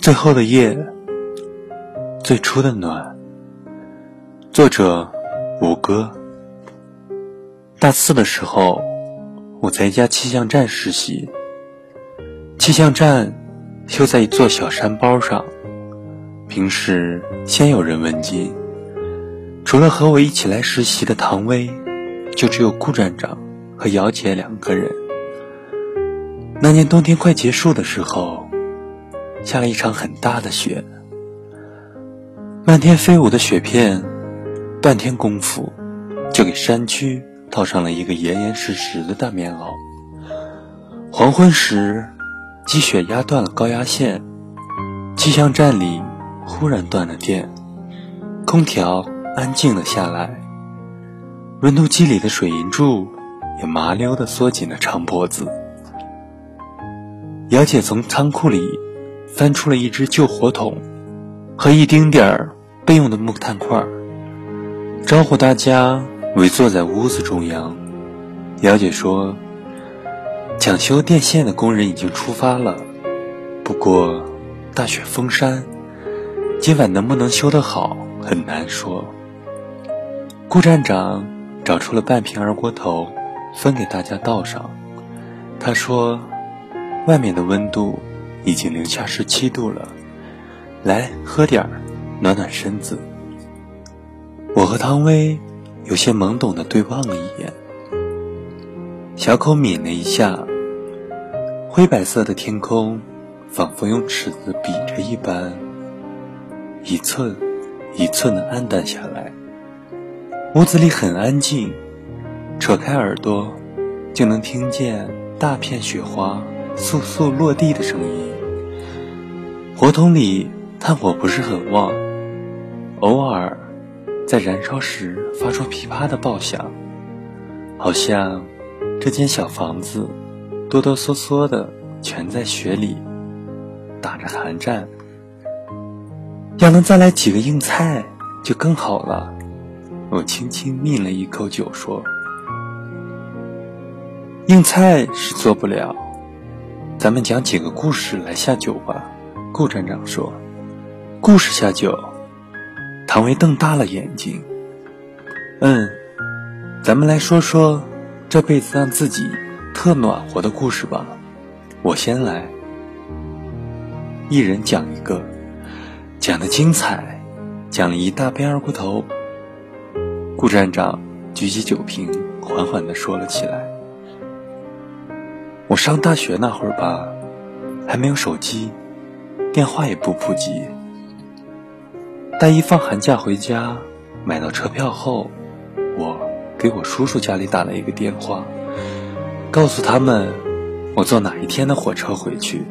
最后的夜，最初的暖。作者：五哥。大四的时候，我在一家气象站实习。气象站修在一座小山包上，平时鲜有人问津。除了和我一起来实习的唐薇，就只有顾站长和姚姐两个人。那年冬天快结束的时候。下了一场很大的雪，漫天飞舞的雪片，半天功夫就给山区套上了一个严严实实的大棉袄。黄昏时，积雪压断了高压线，气象站里忽然断了电，空调安静了下来，温度计里的水银柱也麻溜地缩紧了长脖子。姚姐从仓库里。翻出了一只旧火桶和一丁点儿备用的木炭块，招呼大家围坐在屋子中央。姚姐说：“抢修电线的工人已经出发了，不过大雪封山，今晚能不能修得好很难说。”顾站长找出了半瓶二锅头，分给大家倒上。他说：“外面的温度。”已经零下十七度了，来喝点儿，暖暖身子。我和汤威有些懵懂的对望了一眼，小口抿了一下，灰白色的天空仿佛用尺子比着一般，一寸一寸的暗淡下来。屋子里很安静，扯开耳朵就能听见大片雪花簌簌落地的声音。火筒里炭火不是很旺，偶尔在燃烧时发出噼啪的爆响，好像这间小房子哆哆嗦嗦的全在雪里打着寒战。要能再来几个硬菜就更好了。我轻轻抿了一口酒说：“硬菜是做不了，咱们讲几个故事来下酒吧。”顾站长说：“故事下酒。”唐薇瞪大了眼睛。嗯，咱们来说说这辈子让自己特暖和的故事吧。我先来，一人讲一个，讲的精彩，讲了一大杯二锅头。顾站长举起酒瓶，缓缓地说了起来：“我上大学那会儿吧，还没有手机。”电话也不普及。大一放寒假回家，买到车票后，我给我叔叔家里打了一个电话，告诉他们我坐哪一天的火车回去。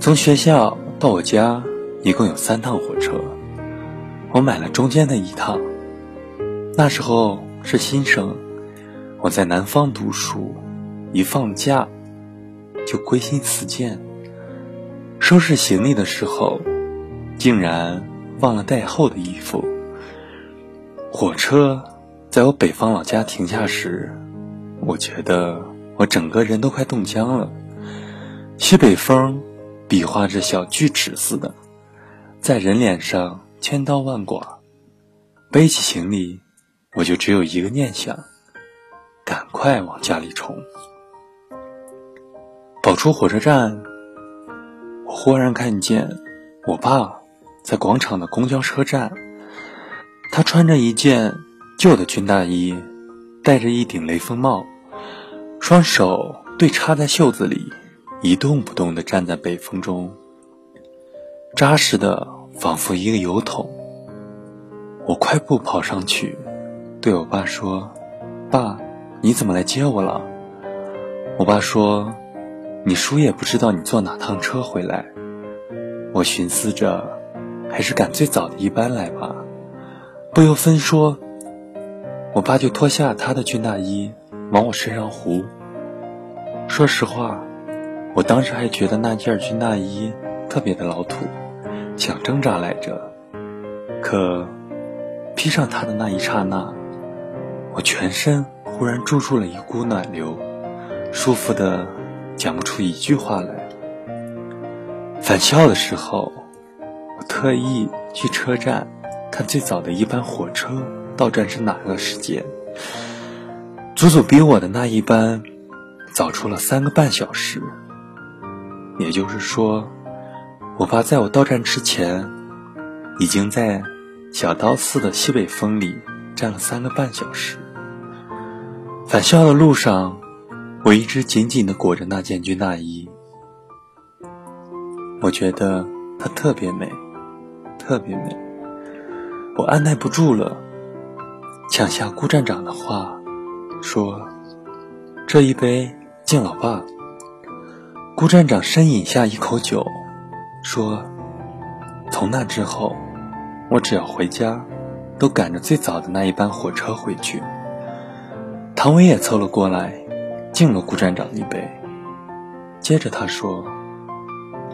从学校到我家一共有三趟火车，我买了中间的一趟。那时候是新生，我在南方读书，一放假就归心似箭。收拾行李的时候，竟然忘了带厚的衣服。火车在我北方老家停下时，我觉得我整个人都快冻僵了。西北风比划着小锯齿似的，在人脸上千刀万剐。背起行李，我就只有一个念想：赶快往家里冲。跑出火车站。我忽然看见我爸在广场的公交车站，他穿着一件旧的军大衣，戴着一顶雷锋帽，双手对插在袖子里，一动不动地站在北风中，扎实的仿佛一个油桶。我快步跑上去，对我爸说：“爸，你怎么来接我了？”我爸说。你叔也不知道你坐哪趟车回来，我寻思着，还是赶最早的一班来吧。不由分说，我爸就脱下他的军大衣往我身上糊。说实话，我当时还觉得那件军大衣特别的老土，想挣扎来着。可披上它的那一刹那，我全身忽然注入了一股暖流，舒服的。讲不出一句话来。返校的时候，我特意去车站看最早的一班火车到站是哪个时间，足足比我的那一班早出了三个半小时。也就是说，我爸在我到站之前，已经在小刀寺的西北风里站了三个半小时。返校的路上，我一直紧紧地裹着那件军大衣。我觉得它特别美，特别美。我按耐不住了，抢下顾站长的话，说：“这一杯敬老爸。”顾站长深饮下一口酒，说：“从那之后，我只要回家，都赶着最早的那一班火车回去。”唐伟也凑了过来，敬了顾站长一杯。接着他说。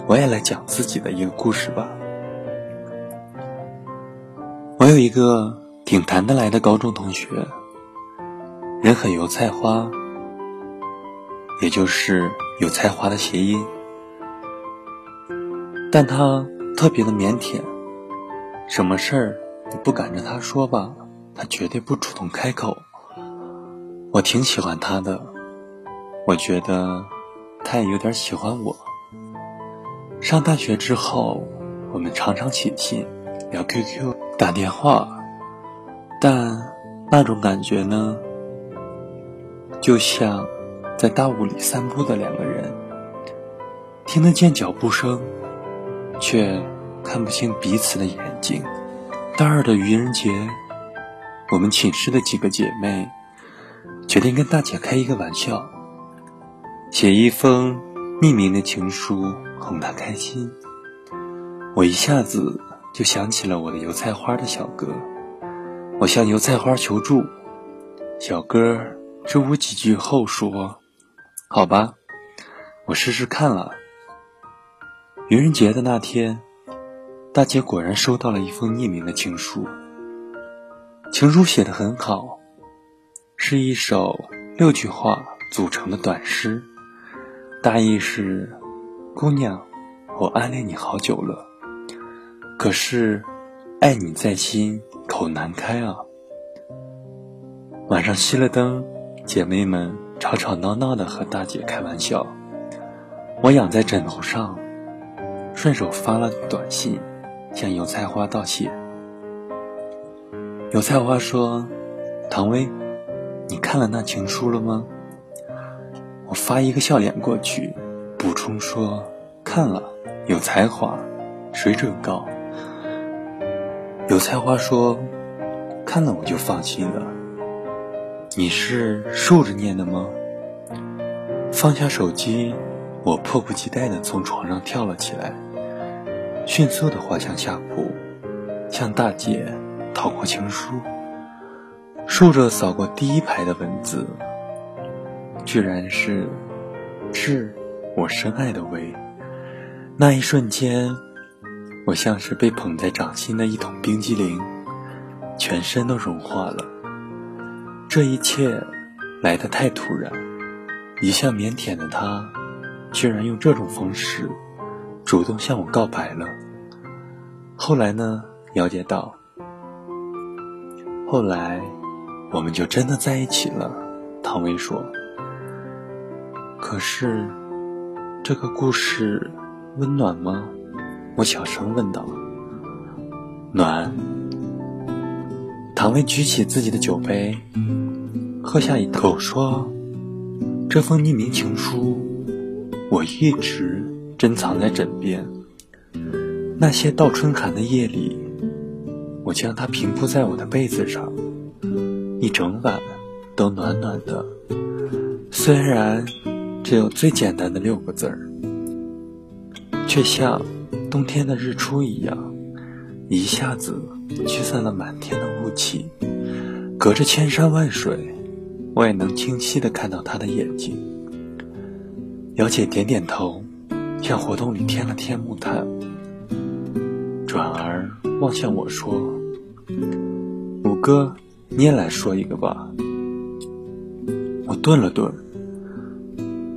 我也来讲自己的一个故事吧。我有一个挺谈得来的高中同学，人很油菜花，也就是有才华的谐音。但他特别的腼腆，什么事儿你不赶着他说吧，他绝对不主动开口。我挺喜欢他的，我觉得他也有点喜欢我。上大学之后，我们常常写信、聊 QQ、打电话，但那种感觉呢，就像在大雾里散步的两个人，听得见脚步声，却看不清彼此的眼睛。大二的愚人节，我们寝室的几个姐妹决定跟大姐开一个玩笑，写一封匿名的情书。哄他开心，我一下子就想起了我的油菜花的小哥。我向油菜花求助，小哥支吾几句后说：“好吧，我试试看了。”愚人节的那天，大姐果然收到了一封匿名的情书。情书写得很好，是一首六句话组成的短诗，大意是。姑娘，我暗恋你好久了，可是爱你在心口难开啊。晚上熄了灯，姐妹们吵吵闹闹的和大姐开玩笑。我仰在枕头上，顺手发了短信向油菜花道谢。油菜花说：“唐薇，你看了那情书了吗？”我发一个笑脸过去。补充说：“看了，有才华，水准高。”有才华说：“看了我就放心了。”你是竖着念的吗？放下手机，我迫不及待地从床上跳了起来，迅速地滑向下铺，向大姐讨过情书，竖着扫过第一排的文字，居然是“致”。我深爱的薇，那一瞬间，我像是被捧在掌心的一桶冰激凌，全身都融化了。这一切来得太突然，一向腼腆的他，居然用这种方式主动向我告白了。后来呢？了解到，后来我们就真的在一起了。唐薇说。可是。这个故事温暖吗？我小声问道。暖。唐薇举起自己的酒杯，喝下一口，说：“这封匿名情书，我一直珍藏在枕边。那些倒春寒的夜里，我将它平铺在我的被子上，一整晚都暖暖的。虽然……”只有最简单的六个字儿，却像冬天的日出一样，一下子驱散了满天的雾气。隔着千山万水，我也能清晰的看到他的眼睛。姚姐点点头，向活动里添了添木炭，转而望向我说：“五哥，你也来说一个吧。”我顿了顿。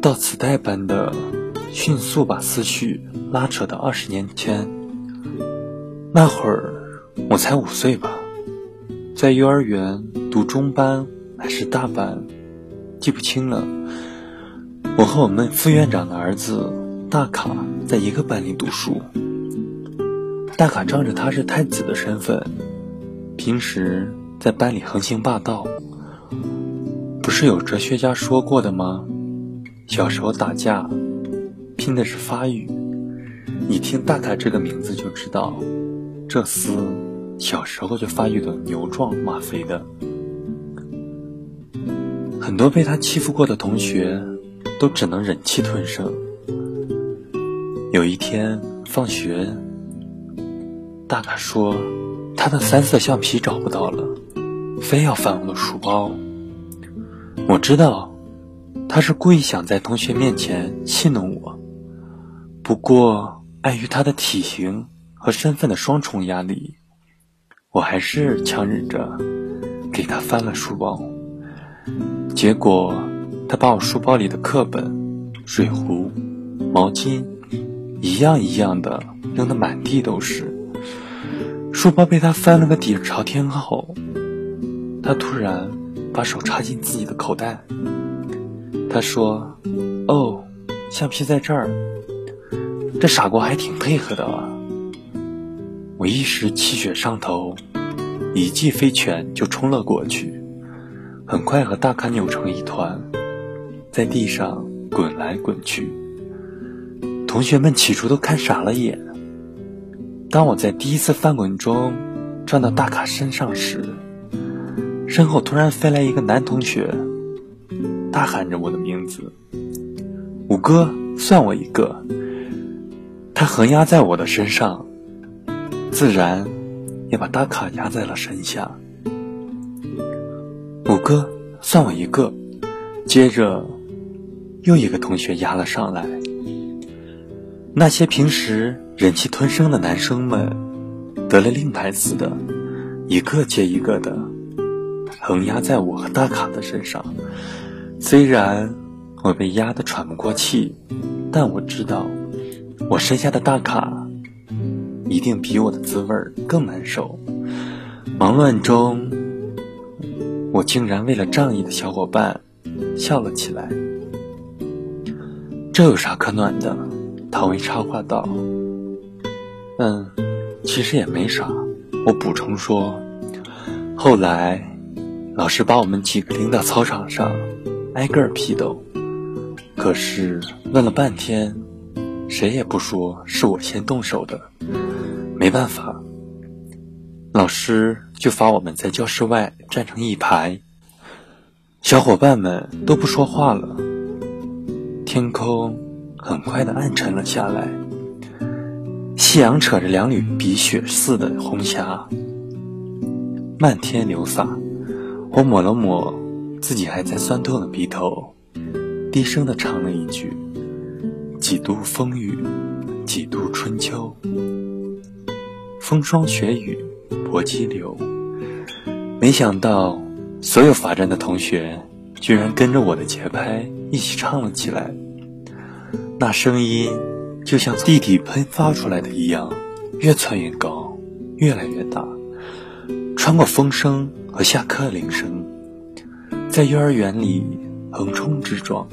到磁带般的迅速把思绪拉扯到二十年前。那会儿我才五岁吧，在幼儿园读中班还是大班，记不清了。我和我们副院长的儿子大卡在一个班里读书。大卡仗着他是太子的身份，平时在班里横行霸道。不是有哲学家说过的吗？小时候打架，拼的是发育。你听大卡这个名字就知道，这厮小时候就发育的牛壮马肥的。很多被他欺负过的同学。都只能忍气吞声。有一天放学，大卡说他的三色橡皮找不到了，非要翻我的书包。我知道他是故意想在同学面前戏弄我，不过碍于他的体型和身份的双重压力，我还是强忍着给他翻了书包。结果。他把我书包里的课本、水壶、毛巾，一样一样的扔得满地都是。书包被他翻了个底朝天后，他突然把手插进自己的口袋。他说：“哦，橡皮在这儿。”这傻瓜还挺配合的啊！我一时气血上头，一记飞拳就冲了过去，很快和大卡扭成一团。在地上滚来滚去，同学们起初都看傻了眼。当我在第一次翻滚中撞到大卡身上时，身后突然飞来一个男同学，大喊着我的名字：“五哥，算我一个！”他横压在我的身上，自然也把大卡压在了身下。五哥，算我一个！接着。又一个同学压了上来，那些平时忍气吞声的男生们，得了令牌似的，一个接一个的横压在我和大卡的身上。虽然我被压得喘不过气，但我知道，我身下的大卡一定比我的滋味更难受。忙乱中，我竟然为了仗义的小伙伴笑了起来。这有啥可暖的？唐薇插话道。嗯，其实也没啥。我补充说，后来老师把我们几个拎到操场上，挨个儿批斗。可是问了半天，谁也不说是我先动手的。没办法，老师就罚我们在教室外站成一排。小伙伴们都不说话了。天空很快的暗沉了下来，夕阳扯着两缕鼻血似的红霞，漫天流洒。我抹了抹自己还在酸痛的鼻头，低声的唱了一句：“几度风雨，几度春秋，风霜雪雨搏激流。”没想到，所有罚站的同学居然跟着我的节拍一起唱了起来。那声音就像地底喷发出来的一样，越窜越高，越来越大，穿过风声和下课铃声，在幼儿园里横冲直撞。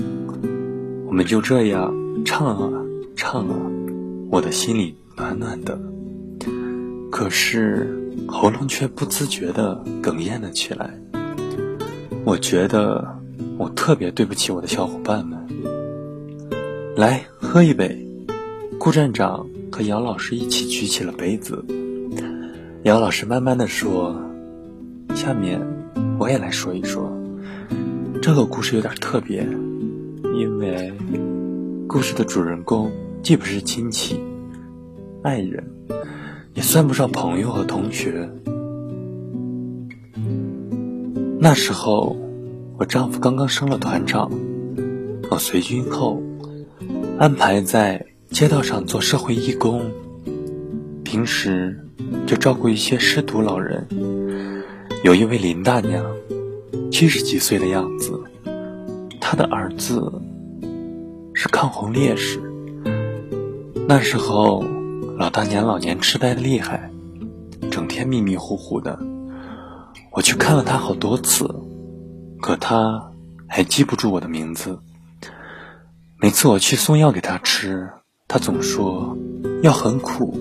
我们就这样唱啊唱啊，我的心里暖暖的，可是喉咙却不自觉地哽咽了起来。我觉得我特别对不起我的小伙伴们。来喝一杯，顾站长和姚老师一起举起了杯子。姚老师慢慢的说：“下面我也来说一说，这个故事有点特别，因为故事的主人公既不是亲戚、爱人，也算不上朋友和同学。那时候我丈夫刚刚升了团长，我随军后。”安排在街道上做社会义工，平时就照顾一些失独老人。有一位林大娘，七十几岁的样子，他的儿子是抗洪烈士，那时候，老大娘老年痴呆的厉害，整天迷迷糊糊的。我去看了他好多次，可他还记不住我的名字。每次我去送药给他吃，他总说药很苦，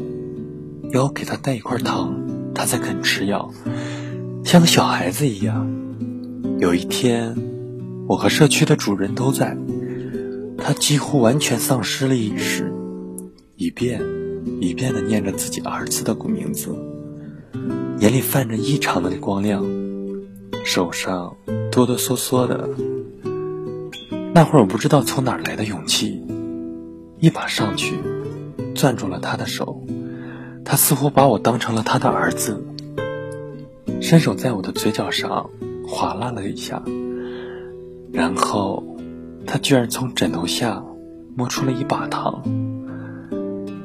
要我给他带一块糖，他才肯吃药，像个小孩子一样。有一天，我和社区的主人都在，他几乎完全丧失了意识。一遍一遍的念着自己儿子的古名字，眼里泛着异常的光亮，手上哆哆嗦嗦的。那会儿我不知道从哪儿来的勇气，一把上去攥住了他的手，他似乎把我当成了他的儿子，伸手在我的嘴角上划拉了一下，然后他居然从枕头下摸出了一把糖。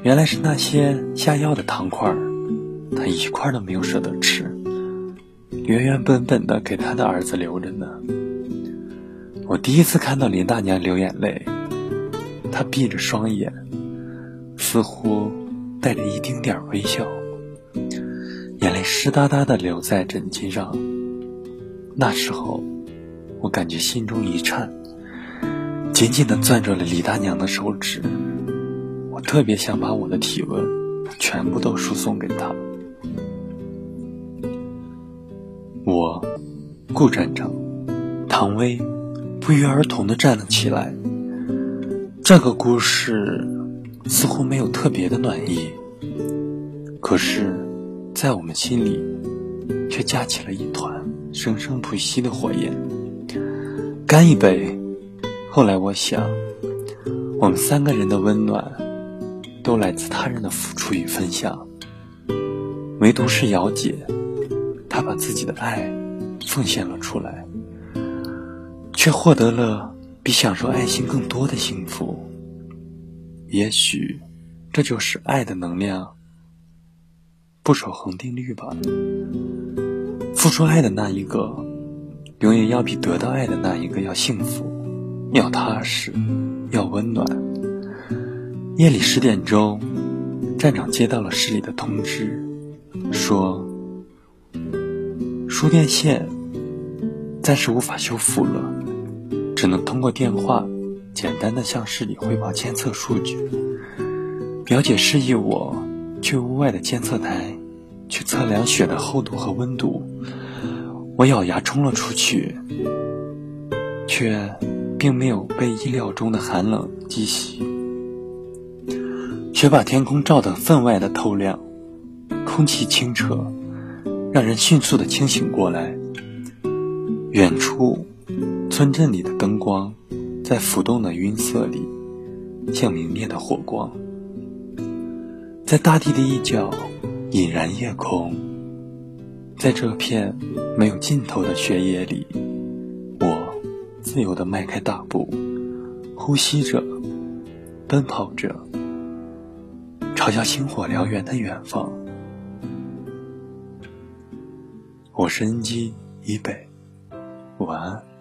原来是那些下药的糖块儿，他一块都没有舍得吃，原原本本的给他的儿子留着呢。我第一次看到林大娘流眼泪，她闭着双眼，似乎带着一丁点儿微笑，眼泪湿哒哒的流在枕巾上。那时候，我感觉心中一颤，紧紧的攥住了李大娘的手指。我特别想把我的体温全部都输送给他。我，顾站长，唐薇，不约而同的站了起来。这个故事似乎没有特别的暖意，可是，在我们心里，却架起了一团生生不息的火焰。干一杯！后来我想，我们三个人的温暖。都来自他人的付出与分享，唯独是姚姐，她把自己的爱奉献了出来，却获得了比享受爱心更多的幸福。也许，这就是爱的能量，不守恒定律吧。付出爱的那一个，永远要比得到爱的那一个要幸福，要踏实，要温暖。夜里十点钟，站长接到了市里的通知，说输电线暂时无法修复了，只能通过电话简单的向市里汇报监测数据。表姐示意我去屋外的监测台去测量雪的厚度和温度，我咬牙冲了出去，却并没有被意料中的寒冷击袭。却把天空照得分外的透亮，空气清澈，让人迅速的清醒过来。远处，村镇里的灯光，在浮动的云色里，像明灭的火光。在大地的一角，引燃夜空。在这片没有尽头的雪野里，我自由地迈开大步，呼吸着，奔跑着。朝向星火燎原的远方，我是恩基以北，晚安。